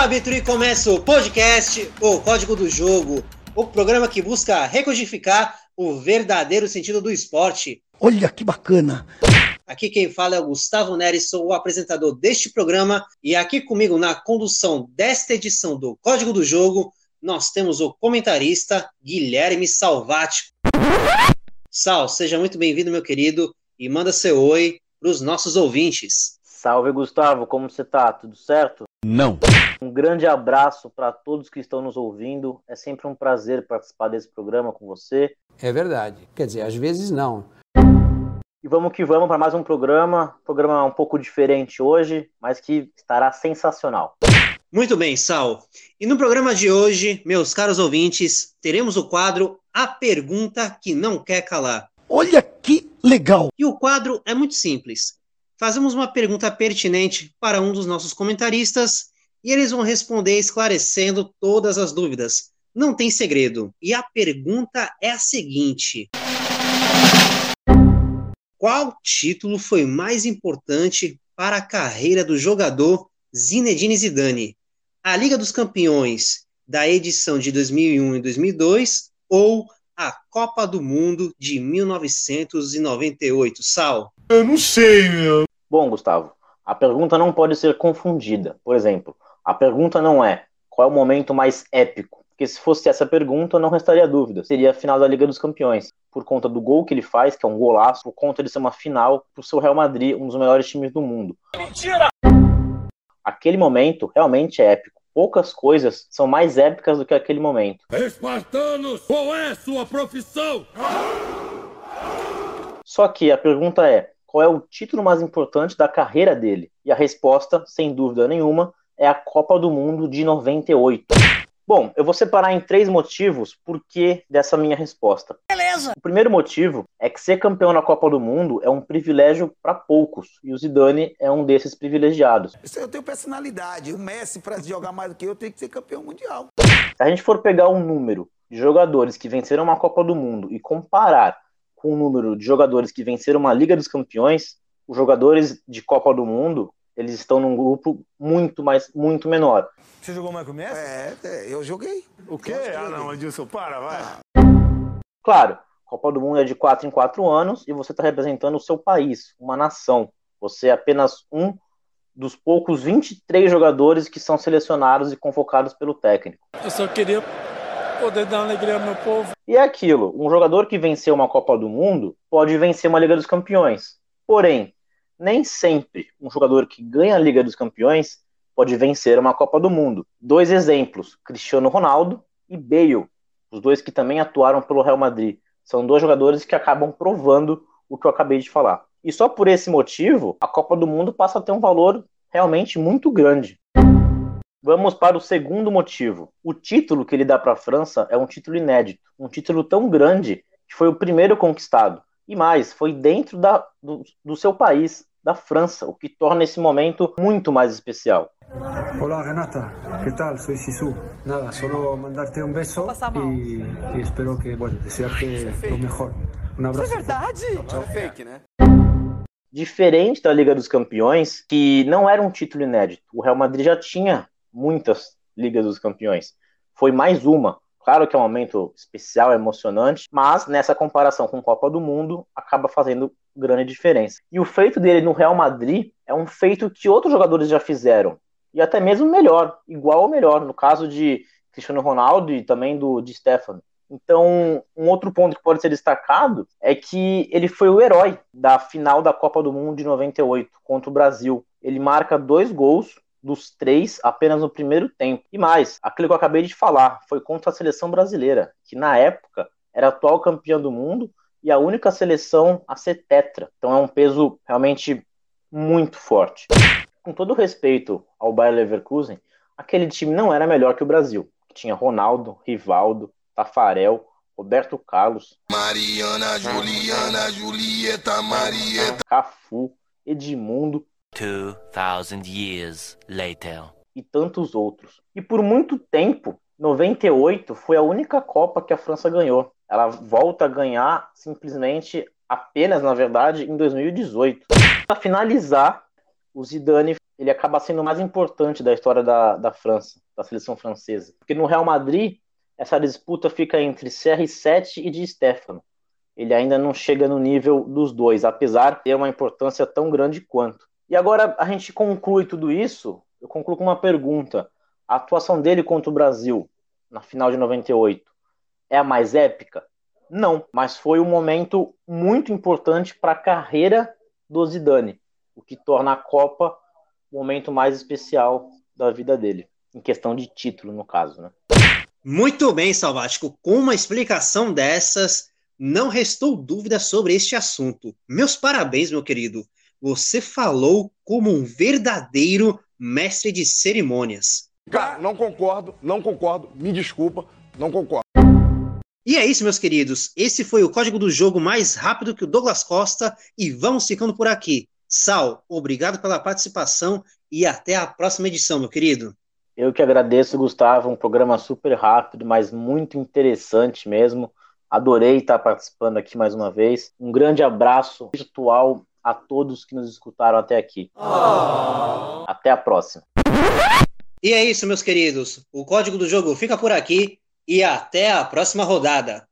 árbitro e começa o podcast O Código do Jogo, o programa que busca recodificar o verdadeiro sentido do esporte. Olha que bacana! Aqui quem fala é o Gustavo Neres, sou o apresentador deste programa e aqui comigo na condução desta edição do Código do Jogo, nós temos o comentarista Guilherme Salvati. Sal, seja muito bem-vindo, meu querido, e manda seu oi para os nossos ouvintes. Salve, Gustavo, como você tá? Tudo certo? Não. Um grande abraço para todos que estão nos ouvindo. É sempre um prazer participar desse programa com você. É verdade. Quer dizer, às vezes não. E vamos que vamos para mais um programa. Programa um pouco diferente hoje, mas que estará sensacional. Muito bem, Sal. E no programa de hoje, meus caros ouvintes, teremos o quadro A Pergunta que Não Quer Calar. Olha que legal! E o quadro é muito simples. Fazemos uma pergunta pertinente para um dos nossos comentaristas e eles vão responder esclarecendo todas as dúvidas. Não tem segredo. E a pergunta é a seguinte: Qual título foi mais importante para a carreira do jogador Zinedine Zidane? A Liga dos Campeões da edição de 2001 e 2002 ou a Copa do Mundo de 1998? Sal? Eu não sei, meu. Bom, Gustavo, a pergunta não pode ser confundida. Por exemplo, a pergunta não é qual é o momento mais épico, porque se fosse essa pergunta não restaria dúvida. Seria a final da Liga dos Campeões, por conta do gol que ele faz, que é um golaço, por conta de ser uma final pro seu Real Madrid, um dos melhores times do mundo. Mentira! Aquele momento realmente é épico. Poucas coisas são mais épicas do que aquele momento. Espartanos, qual é sua profissão? Só que a pergunta é: qual é o título mais importante da carreira dele? E a resposta, sem dúvida nenhuma, é a Copa do Mundo de 98. Bom, eu vou separar em três motivos por que dessa minha resposta. Beleza! O primeiro motivo é que ser campeão na Copa do Mundo é um privilégio para poucos, e o Zidane é um desses privilegiados. Isso eu tenho personalidade. O Messi, para jogar mais do que eu, tem que ser campeão mundial. Se a gente for pegar um número de jogadores que venceram uma Copa do Mundo e comparar com o número de jogadores que venceram uma Liga dos Campeões, os jogadores de Copa do Mundo, eles estão num grupo muito mais muito menor. Você jogou mais com o Messi? É, é, eu joguei. O quê? Ah, não, Edilson, para, vai. Claro, Copa do Mundo é de 4 em 4 anos e você está representando o seu país, uma nação. Você é apenas um dos poucos 23 jogadores que são selecionados e convocados pelo técnico. Eu só queria poder dar alegria ao meu povo. E é aquilo, um jogador que venceu uma Copa do Mundo pode vencer uma Liga dos Campeões. Porém, nem sempre um jogador que ganha a Liga dos Campeões pode vencer uma Copa do Mundo. Dois exemplos, Cristiano Ronaldo e Bale, os dois que também atuaram pelo Real Madrid. São dois jogadores que acabam provando o que eu acabei de falar. E só por esse motivo, a Copa do Mundo passa a ter um valor realmente muito grande. Vamos para o segundo motivo. O título que ele dá para a França é um título inédito, um título tão grande que foi o primeiro conquistado. E mais, foi dentro da, do, do seu país, da França, o que torna esse momento muito mais especial. Olá, Renata. ¿Qué tal? Soy Sisu. Nada, solo mandarte un beso y, y espero que, bueno, desearte lo mejor. Un abrazo. fake, né? Diferente da Liga dos Campeões, que não era um título inédito. O Real Madrid já tinha muitas Ligas dos Campeões. Foi mais uma. Claro que é um momento especial, emocionante, mas nessa comparação com Copa do Mundo, acaba fazendo grande diferença. E o feito dele no Real Madrid é um feito que outros jogadores já fizeram. E até mesmo melhor, igual ou melhor, no caso de Cristiano Ronaldo e também do de Stefano. Então, um outro ponto que pode ser destacado é que ele foi o herói da final da Copa do Mundo de 98 contra o Brasil. Ele marca dois gols dos três apenas no primeiro tempo. E mais, aquilo que eu acabei de falar, foi contra a seleção brasileira, que na época era atual campeã do mundo e a única seleção a ser tetra. Então é um peso realmente muito forte. Com todo respeito ao Bayer Leverkusen, aquele time não era melhor que o Brasil. Tinha Ronaldo, Rivaldo, Tafarel, Roberto Carlos, Mariana, Juliana, Julieta, Marieta. Cafu, Edmundo 2000 years later. e tantos outros. E por muito tempo, 98 foi a única Copa que a França ganhou. Ela volta a ganhar simplesmente apenas, na verdade, em 2018. Para finalizar, o Zidane ele acaba sendo o mais importante da história da, da França, da seleção francesa. Porque no Real Madrid, essa disputa fica entre CR7 e Di Stefano. Ele ainda não chega no nível dos dois, apesar de ter uma importância tão grande quanto. E agora a gente conclui tudo isso, eu concluo com uma pergunta. A atuação dele contra o Brasil na final de 98 é a mais épica? Não, mas foi um momento muito importante para a carreira do Zidane, o que torna a Copa o momento mais especial da vida dele, em questão de título, no caso, né? Muito bem, Salvático. Com uma explicação dessas, não restou dúvida sobre este assunto. Meus parabéns, meu querido. Você falou como um verdadeiro mestre de cerimônias. Cara, não concordo, não concordo, me desculpa, não concordo. E é isso, meus queridos. Esse foi o código do jogo mais rápido que o Douglas Costa e vamos ficando por aqui. Sal, obrigado pela participação e até a próxima edição, meu querido. Eu que agradeço, Gustavo. Um programa super rápido, mas muito interessante mesmo. Adorei estar participando aqui mais uma vez. Um grande abraço virtual a todos que nos escutaram até aqui. Oh. Até a próxima. E é isso, meus queridos. O código do jogo fica por aqui e até a próxima rodada.